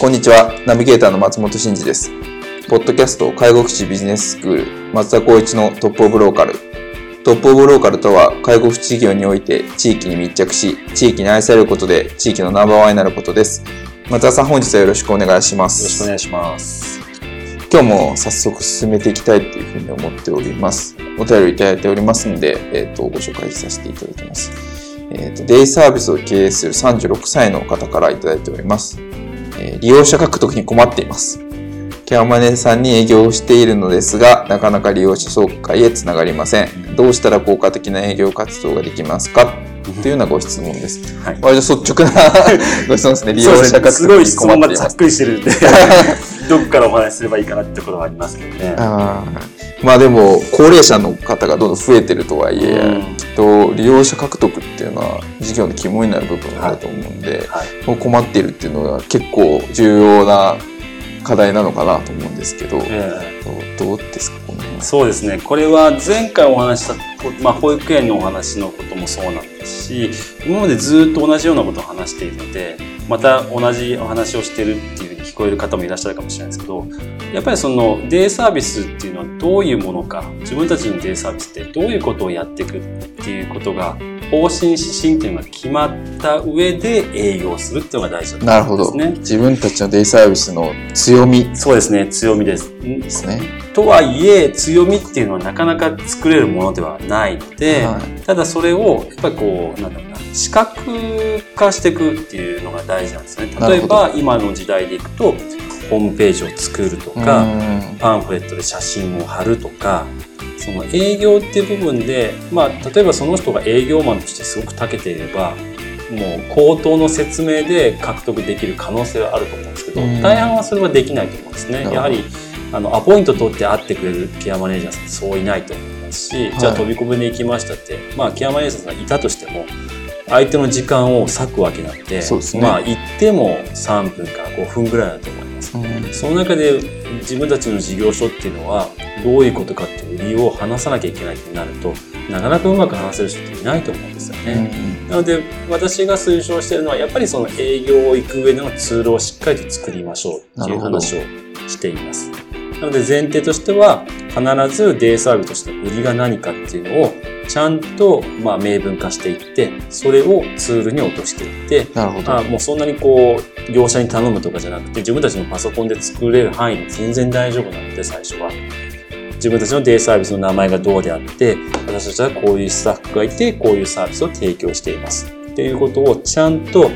こんにちは。ナビゲーターの松本慎二です。ポッドキャスト介護福祉ビジネススクール松田光一のトップオブローカル。トップオブローカルとは介護福祉業において地域に密着し、地域に愛されることで地域のナンバーワンになることです。松田さん本日はよろしくお願いします。よろしくお願いします。今日も早速進めていきたいというふうに思っております。お便りいただいておりますので、えっ、ー、と、ご紹介させていただきます。えっ、ー、と、デイサービスを経営する36歳の方からいただいております。えー、利用者獲得に困っています。ケアマネさんに営業をしているのですが、なかなか利用者紹介へつながりません。どうしたら効果的な営業活動ができますか？というようなご質問です。はい、割と率直な ご質問ですね。利用者獲得に困っています。すごい質問がざっくりしてるんで どこからお話しすればいいかなってところはありますけどね。あまあでも、高齢者の方がどんどん増えてるとはいえ、うん、と利用者獲得っていうのは事業の肝になる部分があると思うんで、はい。はい、困っているっていうのが結構重要な課題なのかなと思うんですけど、えー、どうですか？このそうですね。これは前回お話した、まあ、保育園のお話のこともそうなんですし今までずっと同じようなことを話しているのでまた同じお話をしてるっていうふうに聞こえる方もいらっしゃるかもしれないですけどやっぱりそのデイサービスっていうのはどういうものか自分たちのデイサービスってどういうことをやっていくっていうことが方針指針っていうのが決まった上で営業するっていうのが大事だと思うんですね。なるほど。自分たちのデイサービスの強み。そうですね、強みです。ですね。とはいえ、強みっていうのはなかなか作れるものではないので、はい、ただそれを、やっぱりこう、なんだろうな、視覚化していくっていうのが大事なんですね。例えば、今の時代でいくと、ホームページを作るとか、パンフレットで写真を貼るとか、その営業っていう部分で、まあ、例えばその人が営業マンとしてすごく長けていればもう口頭の説明で獲得できる可能性はあると思うんですけど、大半はそれはできないと思うんですね。やはりあのアポイント取って会ってくれるケアマネージャーさんそういないと思いますし、じゃあ飛び込みで行きましたって、まあケアマネージャーさんがいたとしても相手の時間を割くわけなんで、ね、まあ行っても3分から5分ぐらいだと思います。うん、その中で自分たちの事業所っていうのはどういうことかっていう理由を話さなきゃいけないってなるとなかなかうまく話せる人っていないと思うんですよね。うん、なので私が推奨してるのはやっぱりその営業を行く上でのツールをしっかりと作りましょうっていう話をしています。なので前提としては必ずデイサービスとしての売りが何かっていうのをちゃんとまあ明文化していってそれをツールに落としていってあもうそんなにこう業者に頼むとかじゃなくて自分たちのパソコンで作れる範囲で全然大丈夫なので最初は。自分たちのデイサービスの名前がどうであって私たちはこういうスタッフがいてこういうサービスを提供していますっていうことをちゃんと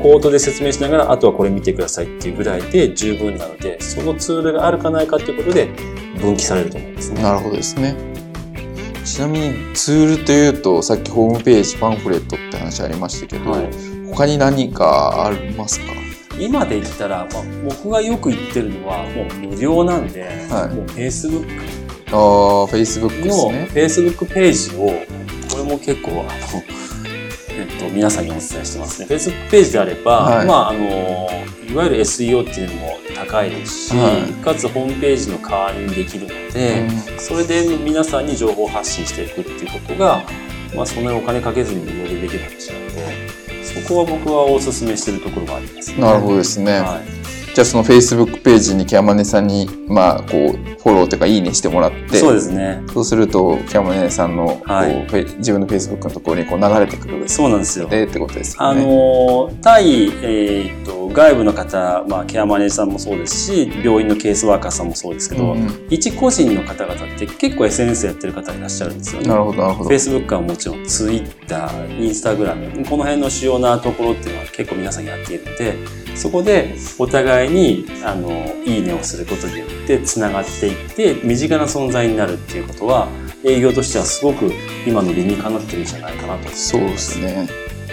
コードで説明しながら、あとはこれ見てくださいっていうぐらいで十分なので、そのツールがあるかないかっていうことで分岐されると思うんですね。なるほどですね。ちなみにツールというと、さっきホームページ、パンフレットって話ありましたけど、はい、他に何かありますか？今で言ったら、まあ、僕がよく言ってるのはもう無料なんで、はい、もう Facebook ああ Facebook ですね。Facebook ページをこれも結構あのえっと、皆さんにお伝えしてますね。Facebook ページであれば、はい、まあ、あの、いわゆる SEO っていうのも高いですし、はい、かつホームページの代わりにできるので、うん、それで皆さんに情報を発信していくっていうことが、まあ、そんなにお金かけずに無料でできる話なので、そこは僕はお勧めしてるところがあります、ね、なるほどですね。はいじゃあそのフェイスブックページにキャマネさんに、まあ、こう、フォローというか、いいねしてもらって、そうですね。そうすると、キャマネさんの、はい、自分のフェイスブックのところにこう流れてくるそうなんですよ。で、ってことですね。あの、対、えー、っと、と、外部の方、まあ、ケアマネージャーさんもそうですし、病院のケースワーカーさんもそうですけど、うん一個人の方々って結構 SNS やってる方いらっしゃるんですよね。なるほど、なるほど。Facebook はもちろん Twitter、Instagram、この辺の主要なところっていうのは結構皆さんやっているので、そこでお互いに、あの、いいねをすることによって繋がっていって、身近な存在になるっていうことは、営業としてはすごく今の理にかなってるんじゃないかなと。そうです。ね。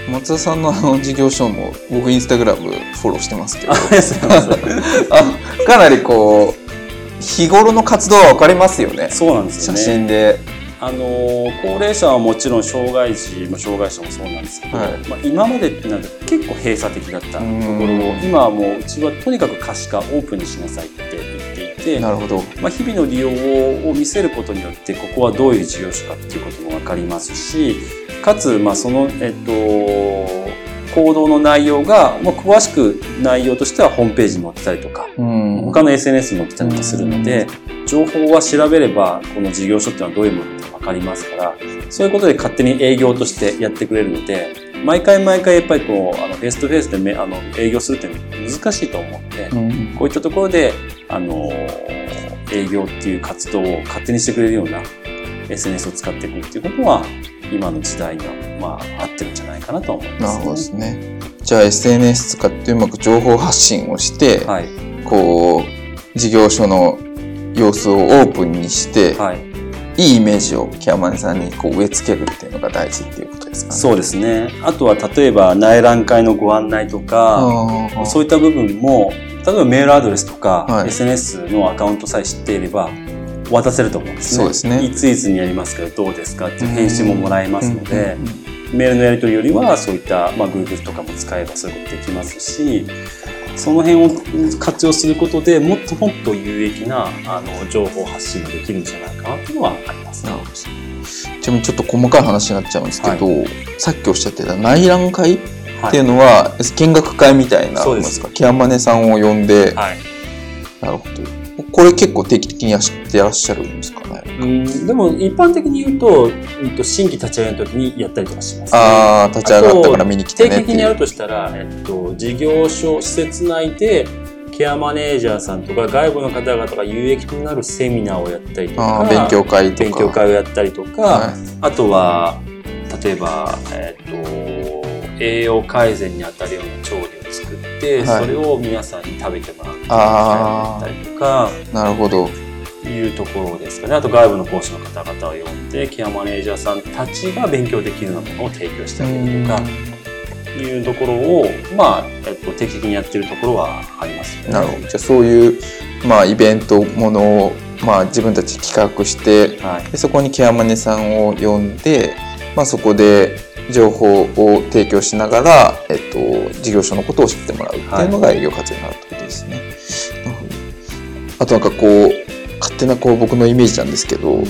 松田さんのあの事業所も僕インスタグラムフォローしてますけど、かなりこう日頃の活動は分かりますよね。そうなんですよ写ね。真で。あの高齢者はもちろん障害児も障害者もそうなんですけど、はいまあ、今までってなんか結構閉鎖的だったところをうん今はもううちはとにかく可視化オープンにしなさいって言っていて、なるほど。まあ、日々の利用を見せることによってここはどういう事業所かっていうことも分かりますしかつまあその、えっと、行動の内容が、まあ、詳しく内容としてはホームページに載ってたりとかうん。他の SNS に載ってたりとかするので、情報は調べれば、この事業所っていうのはどういうものかりますから、そういうことで勝手に営業としてやってくれるので、毎回毎回やっぱりこう、あの、フェイストゥフェイスでめあの営業するって難しいと思うので、うんこういったところで、あの、営業っていう活動を勝手にしてくれるような SNS を使っていくっていうことは、今の時代には、まあ、合ってるんじゃないかなと思います、なるほどですね。じゃあ SNS 使ってうまく情報発信をして、はい。こう事業所の様子をオープンにして、はい。いいイメージをケアマネさんにこう植え付けるっていうのが大事っていうことですかね。そうですね。あとは、例えば、内覧会のご案内とか、そういった部分も、例えばメールアドレスとか、はい SNS のアカウントさえ知っていれば、渡せると思うんですね。そうですねいついつにやりますけど、どうですかっていう返信ももらえますのでメールのやり取りよりは、そういった、まあ、Google とかも使えばそういうことできますし、その辺を活用することでもっともっと有益なあの情報発信ができるんじゃないかなっていうのはありますね。ちなみにちょっと細かい話になっちゃうんですけど、さっきおっしゃってた内覧会っていうのは、見学会みたいなそうですすかケアマネさんを呼んで、はい。なるほど。これ結構定期的にやってらっしゃるんですか？ね。うん、でも一般的に言うと、うんと新規立ち上げの時にやったりとかします、ね。ああ、立ち上がったから見に来て定期。的にやるとしたら、えっと、事業所、施設内で、ケアマネージャーさんとか外部の方々が有益となるセミナーをやったりとか、ああ、勉強会とか。勉強会をやったりとか、はいあとは、例えば、えっと、栄養改善に当たるような調理を作って、はいそれを皆さんに食べてもらうとか、なるほど。いうところですかね。あと外部の講師の方々を呼んで、ケアマネージャーさんたちが勉強できるようなものを提供してあげるとか、いうところを、まあ、えっと、定期的にやってるところはありますよね。なるほど。じゃあそういう、まあ、イベントものを、まあ、自分たち企画して、はい。でそこにケアマネさんを呼んで、まあ、そこで情報を提供しながら、えっと、事業所のことを知ってもらうっていうのが営業活動になるってことですね。なるほどあとなんかこう勝手なこう僕のイメージなんですけど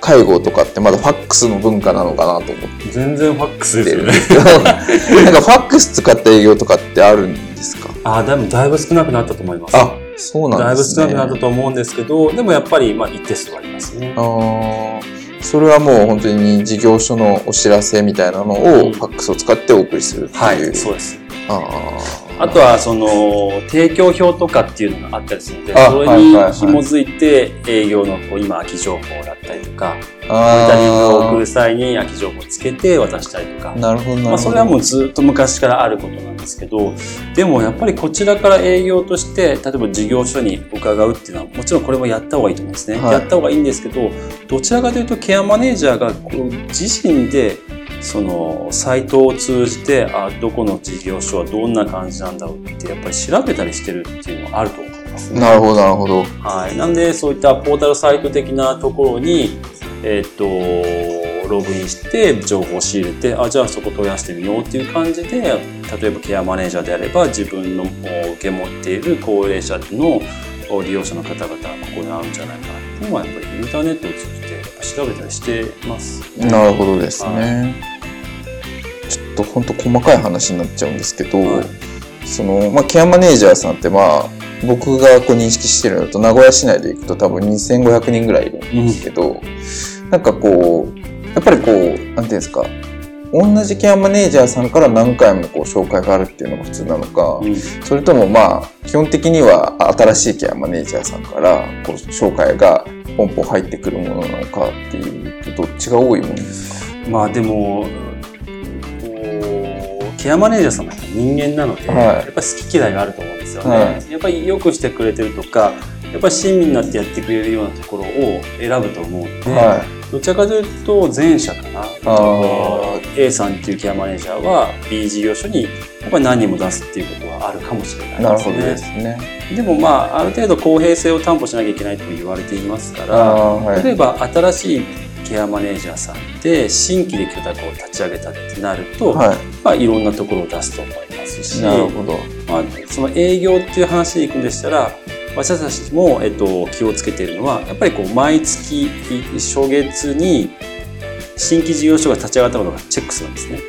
介護とかってまだファックスの文化なのかなと思って全然ファックスですよね。なんかファックス使った営業とかってあるんですか？ああ、でもだいぶ少なくなったと思います。あそうなだいぶんですね。少なくなったと思うんですけど、でもやっぱり、まあ、一定数はありますね。あーそれはもう本当に事業所のお知らせみたいなのをうんファックスを使ってお送りするっていう。はい、そうです。ああとは、その、提供表とかっていうのがあったりするので、あそれに紐づいて、営業の、こう、今、空き情報だったりとか、あモニタリングを送ーる際に空き情報をつけて渡したりとか。なるほど。まあ、それはもうずっと昔からあることなんですけど、でもやっぱりこちらから営業として、例えば事業所に伺うっていうのは、もちろんこれもやった方がいいと思うんですね。はいやった方がいいんですけど、どちらかというとケアマネージャーがこう自身で、そのサイトを通じて、あ、どこの事業所はどんな感じなんだろうって、やっぱり調べたりしてるっていうのはあると思いますね。なるほどなるほど。はい。なんで、そういったポータルサイト的なところに、えっ、と、ログインして、情報を仕入れて、あ、じゃあそこ問い合わせてみようっていう感じで、例えばケアマネージャーであれば、自分のお受け持っている高齢者のお利用者の方々がここにあるんじゃないかなっていうのは、やっぱりインターネットを通じて調べたりしてます。なるほどですね。ちょっと本当細かい話になっちゃうんですけど、はい。その、まあ、ケアマネージャーさんってまあ、僕がこう認識してるのと、名古屋市内で行くと多分2500人ぐらいいるんですけど、なんかこう、やっぱりこう、なんていうんですか、同じケアマネージャーさんから何回もこう紹介があるっていうのが普通なのか、うん。それともまあ基本的には新しいケアマネージャーさんからこう紹介がポンポン入ってくるものなのかっていうとどっちが多いものですか？まあでも、ケアマネージャーさんも人間なので、はいやっぱり好き嫌いがあると思うんですよね。はやっぱり良くしてくれてるとか、やっぱり親身になってやってくれるようなところを選ぶと思うので、はどちらかというと前者かな。あ A さんっていうケアマネージャーは B 事業所にやっぱり何人も出すっていうことはあるかもしれないですね。ですね。でもまあある程度公平性を担保しなきゃいけないとも言われていますかあら、あはい。例えば新しいケアマネージャーさんで新規で許諾を立ち上げたってなると、はい。まあ、いろんなところを出すと思いますし、なるほど。まあ、その営業っていう話でいくんでしたら私たちも、えっと、気をつけているのはやっぱりこう毎月初月に新規事業所が立ち上がったことがチェックするんですね。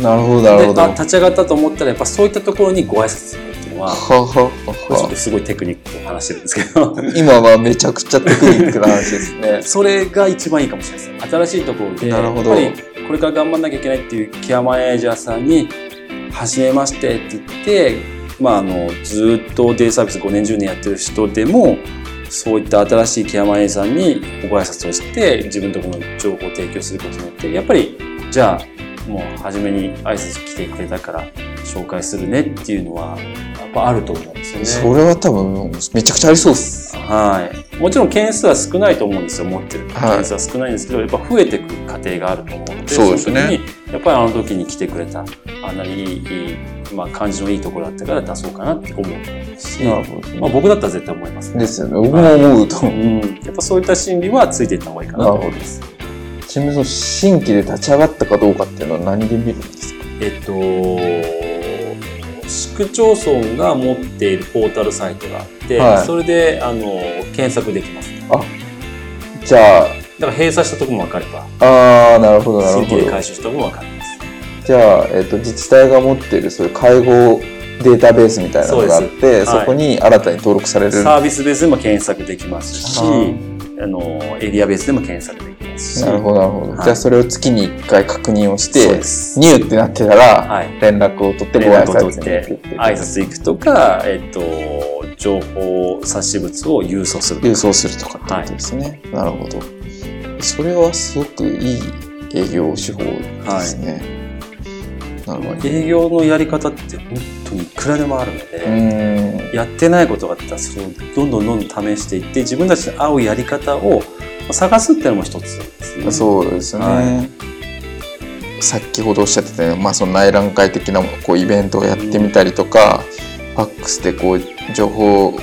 なるほど、なるほど。立ち上がったと思ったらやっぱそういったところにご挨拶のはちょっはとすごいテクニックを話してるんですけど。今はめちゃくちゃテクニックな話ですね。それが一番いいかもしれないです。新しいところでやっぱりこれから頑張んなきゃいけないっていうケアマネージャーさんに「はじめまして」って言って、まあ、あのずっとデイサービス5年10年やってる人でもそういった新しいケアマネージャーさんにご挨拶をして自分のところの情報を提供することによってやっぱりじゃあもう初めに挨拶来てくれたから紹介するねっていうのはぱあると思うんですよね。それは多分めちゃくちゃありそうっす。はい。もちろん件数は少ないと思うんですよ、持ってるはい件数は少ないんですけど、やっぱ増えていく過程があると思うので、そうですねやっぱりあの時に来てくれた、あんなにいい、まあ感じのいいところだったから出そうかなって思うと思いますし、なるほど。まあ僕だったら絶対思いますね。ですよね。僕も思うと思う。うん。やっぱそういった心理はついていった方がいいかなと思います。ちなみにその新規で立ち上がったかどうかっていうのは何で見るんですか？えっと、市区町村が持っているポータルサイトがあって、はいそれで、あの、検索できます。じゃだから閉鎖したところも分かれば、あ、ああ、なるほど、なるほど。回収したところも分かります。じゃあ、えっ、と、自治体が持っているそういう介護データベースみたいなのがあって、そ,、すはいこに新たに登録される。サービスベースでも検索できますし、ああのエリアベースでも検索できますし、なるほど、なるほど。はいじゃあ、それを月に1回確認をして。ニューってなってたら、はい。連絡を取ってご連挨拶行く挨拶行くとか、えっと情報冊子物を郵送するとか郵送するとかってことですね。なるほど。それはすごくいい営業手法ですね。なるほど。営業のやり方って本当にいくらでもあるのうで。やってないことがあったらそれをどんどんどんどん試していって自分たちに合うやり方を探すっていうのも一つですね。そうですね。は先ほどおっしゃってたように、まあ、その内覧会的なこうイベントをやってみたりとか、ファックスでこう情報を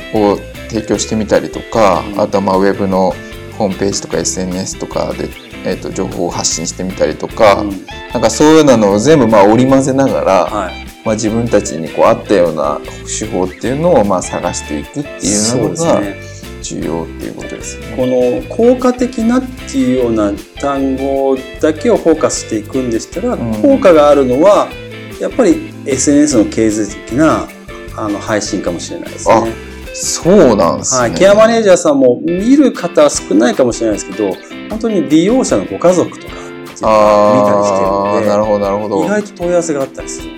提供してみたりとか、うんあとはまあウェブのホームページとか SNS とかで、えー、と情報を発信してみたりとか、うんなんかそういうのを全部まあ織り交ぜながら、はい。まあ、自分たちにこう合ったような手法っていうのをまあ探していくっていうそうのがですね。重要っていうことですね。この効果的なっていうような単語だけをフォーカスしていくんでしたら、うん効果があるのはやっぱり SNS の経済的なあの配信かもしれないですね。そうなんですね。はい、ケアマネージャーさんも見る方は少ないかもしれないですけど本当に利用者のご家族とか見たりしてるああ、なるのほど、なるほで意ど。外と問い合わせがあったりするん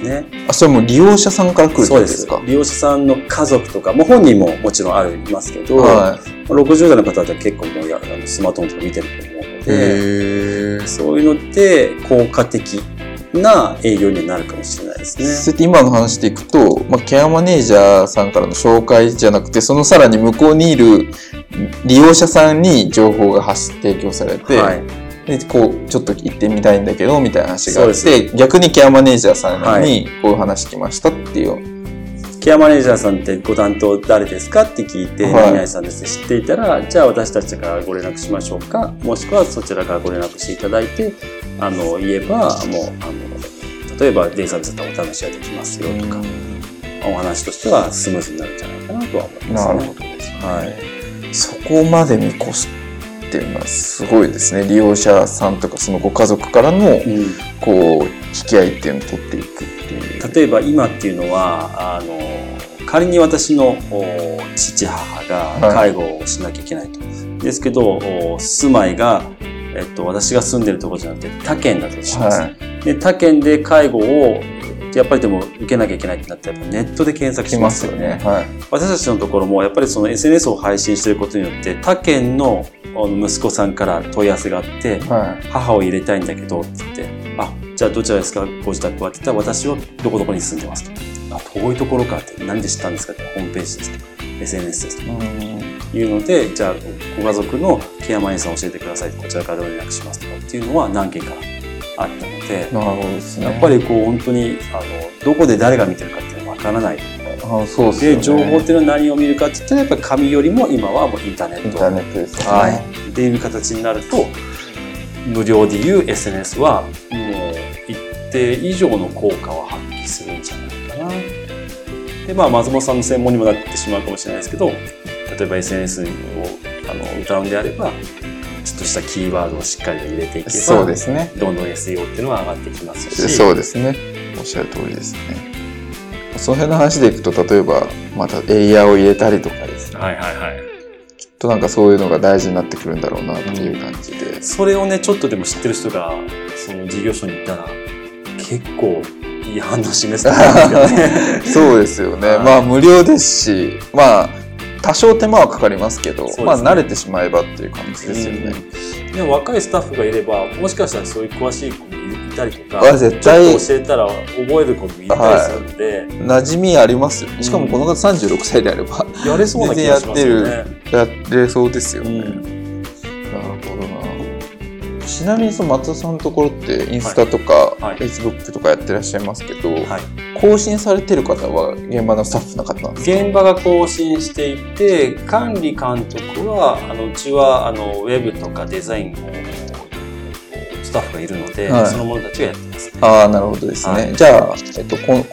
ですね。あ、それも利用者さんから来るってそうですすか利用者さんの家族とか、もう本人ももちろんありますけど、は60代の方だと結構もうやスマートフォンとか見てると思うのい。で。そういうので効果的な営業にはなるかもしれないですね。そうやって今の話でいくと、まあ、ケアマネージャーさんからの紹介じゃなくて、そのさらに向こうにいる利用者さんに情報が発提供されて、はい、でこうちょっと行ってみたいんだけどみたいな話があって逆にケアマネージャーさんはにこういう話来ましたっていう、ケアマネージャーさんってご担当誰ですかって聞いて、はい。何々さんです知っていたら、じゃあ私たちからご連絡しましょうか、もしくはそちらからご連絡していただいて、あの、言えば、もう、あの、例えばデイサービスだったらお試しができますよとか、お話としてはスムーズになるんじゃないかなとは思いますね。なるほど。ですね、はい。そこまで見越すっていうのはすごいですね。利用者さんとかそのご家族からのうん。こう引き合いっていうのを取っていくっていう。例えば今っていうのはあの仮に私のお父母が介護をしなきゃいけないと。ですけどお住まいがえっと、私が住んでるところじゃなくて他県だとします、はい、で他県で介護をやっぱりでも受けなきゃいけないってなってネットで検索しますよね。はい、私たちのところもやっぱりその SNS を配信していることによって他県の息子さんから問い合わせがあって、はい、母を入れたいんだけどって言ってあじゃあどちらですかご自宅はって言ったら私はどこどこに住んでますと。あ遠いところかって何で知ったんですかってホームページですと。か SNS ですと。かいうのでじゃあご家族のケアマネーさん教えてくださいこちらから連絡しますと。かっていうのは何件かあったのでなるほどですね。やっぱりこう本当にあのどこで誰が見てるかっていうのは分からないあそうですね、で情報っていうのは何を見るかって言ったらやっぱり紙よりも今はもうインターネット。インターネットですね、はい、っていう形になると無料でいう SNS はもう一定以上の効果を発揮するんじゃないかな。でまあ松本さんの専門にもなってしまうかもしれないですけど例えば SNS をあの歌うんであればちょっとしたキーワードをしっかり入れていけばそうですね。どんどん SEO っていうのは上がってきますし。そうですね。おっしゃる通りですねその辺の話でいくと例えばまたエイヤーを入れたりとかですね。はいはいはい。きっとなんかそういうのが大事になってくるんだろうなっていう感じで、それをねちょっとでも知ってる人がその事業所に行ったら結構いい反応示すね。そうですよね、まあ無料ですしまあ多少手間はかかりますけど、ね、まあ慣れてしまえばっていう感じですよね、うん、でも若いスタッフがいればもしかしたらそういう詳しいたりとか絶対。教えたら覚える子もいたりするんで、はい、馴染みありますよ。しかもこの方36歳であれば、やれそうな気がしますよね。やれそうですよね、うん。ちなみにその松田さんのところってインスタとかフェイスブックとかやってらっしゃいますけど、はい、更新されてる方は現場のスタッフの方なんですか？現場が更新していて管理監督はあのうちはあのウェブとかデザインをスタッフがいるので、はい、その者たちがやってます、ね、ああなるほどですね、はい、じゃあ、えっと、こ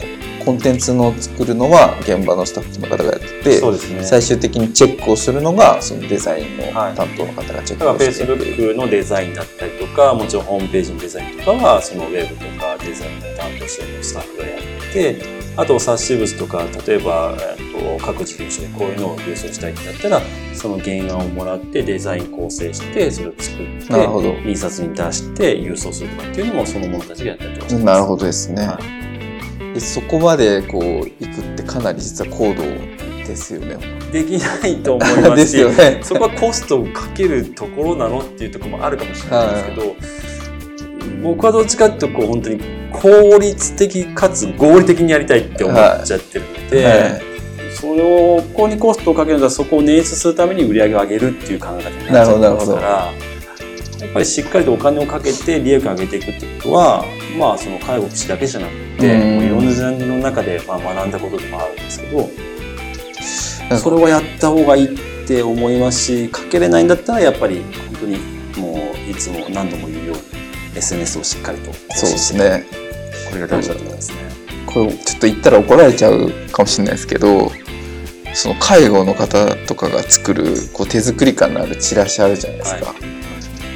コンテンツの作るのは現場のスタッフの方がやってて、そうですね、最終的にチェックをするのがそのデザインの担当の方がチェックをして。いる、はい、だから Facebook のデザインだったりとかもちろんホームページのデザインとかはそのウェブとかデザインを担当しているスタッフがやってあと冊子物とか例えば、えっと、各事業所でこういうのを郵送したいってなったらその原案をもらってデザイン構成してそれを作って印刷に出して郵送するとかっていうのもその者たちがやったりとかします。なるほどですね。はいそこまでこう行くってかなり実は高度ですよね。できないと思いますし ね、そこはコストをかけるところなのっていうところもあるかもしれないですけど、はい、僕はどっちかっていうとこう本当に効率的かつ合理的にやりたいって思っちゃってるので、はいはい、それをここにコストをかけるのはそこを捻出するために売り上げを上げるっていう考え方になっちゃってますから。やっぱりしっかりとお金をかけて利益を上げていくってことは、まあ、その介護福祉だけじゃなくて、もういろんなジャンルの中でまあ学んだことでもあるんですけど、それはやった方がいいって思いますし、かけれないんだったらやっぱり本当にもういつも何度も言うように SNS をしっかりとそうですね。これが大事だと思いますね。これちょっと言ったら怒られちゃうかもしれないですけど、その介護の方とかが作るこう手作り感のあるチラシあるじゃないですか。はい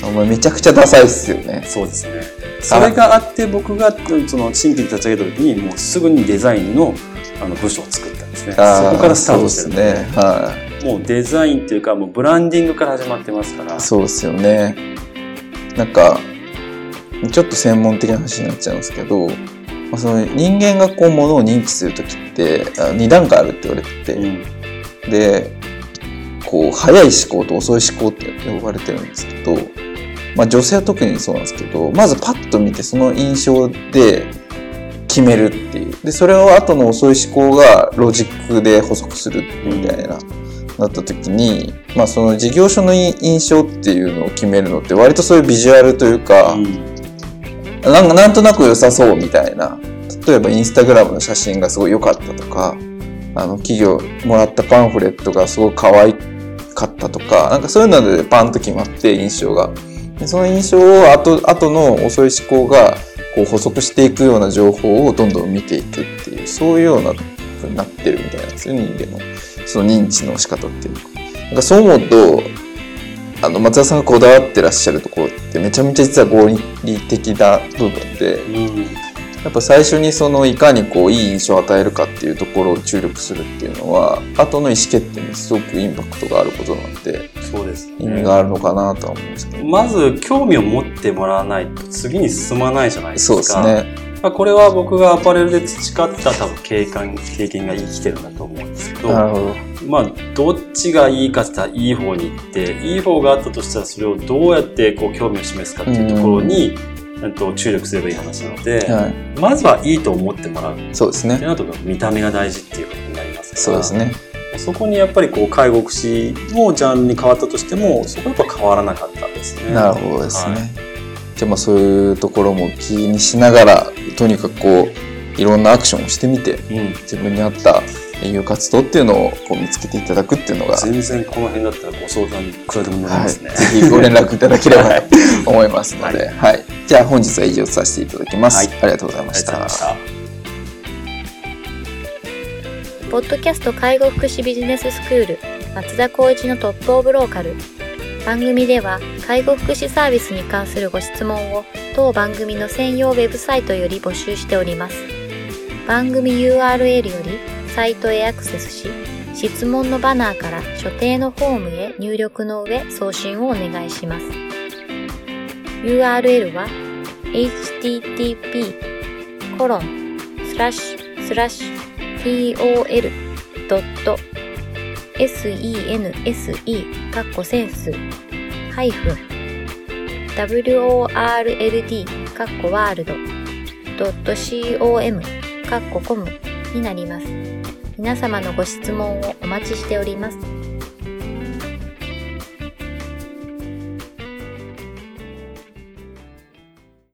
お前めちゃくちゃダサいっすよね。そうですね。それがあって僕がその新規に立ち上げた時にもうすぐにデザインのあの部署を作ったんですね。そこからスタートしてるね。はい。もうデザインっていうかもうブランディングから始まってますから。そうですよね。なんかちょっと専門的な話になっちゃうんですけど、まあ、その人間がこうものを認知する時って2段階あるって言われてて、うん、でこう早い思考と遅い思考って呼ばれてるんですけどまあ、女性は特にそうなんですけどまずパッと見てその印象で決めるっていう。でそれを後の遅い思考がロジックで補足するみたいな、なった時に、まあ、その事業所の印象っていうのを決めるのって割とそういうビジュアルというか、うん、なんかなんとなく良さそうみたいな例えばインスタグラムの写真がすごい良かったとかあの企業もらったパンフレットがすごい可愛かったとかなんかそういうのでパンと決まって印象が。でその印象を後後の遅い思考がこう補足していくような情報をどんどん見ていくっていうそういうようなふうになってるみたいなんですよ人間のその認知の仕方っていうか。なんかそう思うとあの松田さんがこだわってらっしゃるところってめちゃめちゃ実は合理的な部分で、うん、やっぱ最初にそのいかにこういい印象を与えるかっていうところを注力するっていうのは後の意思決定にすごくインパクトがあることなのでそうです、ね、意味があるのかなとは思うんですけど、まず興味を持ってもらわないと次に進まないじゃないですか。そうですね。まあ、これは僕がアパレルで培った多分経験経験が生きてるんだと思うんですけど、なるほどまあ、どっちがいいかって言ったらいい方に行って、いい方があったとしたらそれをどうやってこう興味を示すかっていうところに、えっと注力すればいい話なので、はい。まずはいいと思ってもらう。そうですね。なると見た目が大事っていうことになりますから。そうですね。そこにやっぱりこう介護福祉のジャンルに変わったとしてもそこはやっぱ変わらなかったですね。なるほどですね、はい。じゃあまあそういうところも気にしながらとにかくこういろんなアクションをしてみてうん。自分に合った営業活動っていうのをこう見つけていただくっていうのが、全然この辺だったらご相談いくらでも乗りはい、ますね。ぜひご連絡いただければと思いますので、はい。じゃあ本日は以上させていただきます、はい。ありがとうございました。ポッドキャスト介護福祉ビジネススクール松田光一のトップオブローカル。番組では介護福祉サービスに関するご質問を当番組の専用ウェブサイトより募集しております。番組 URL よりサイトへアクセスし質問のバナーから所定のフォームへ入力の上送信をお願いします URL は http コロンスラッシュスラッシュ tol.sense かっこセンスハイフン world かっこワールド .com かっこコムになります。皆様のご質問をお待ちしております。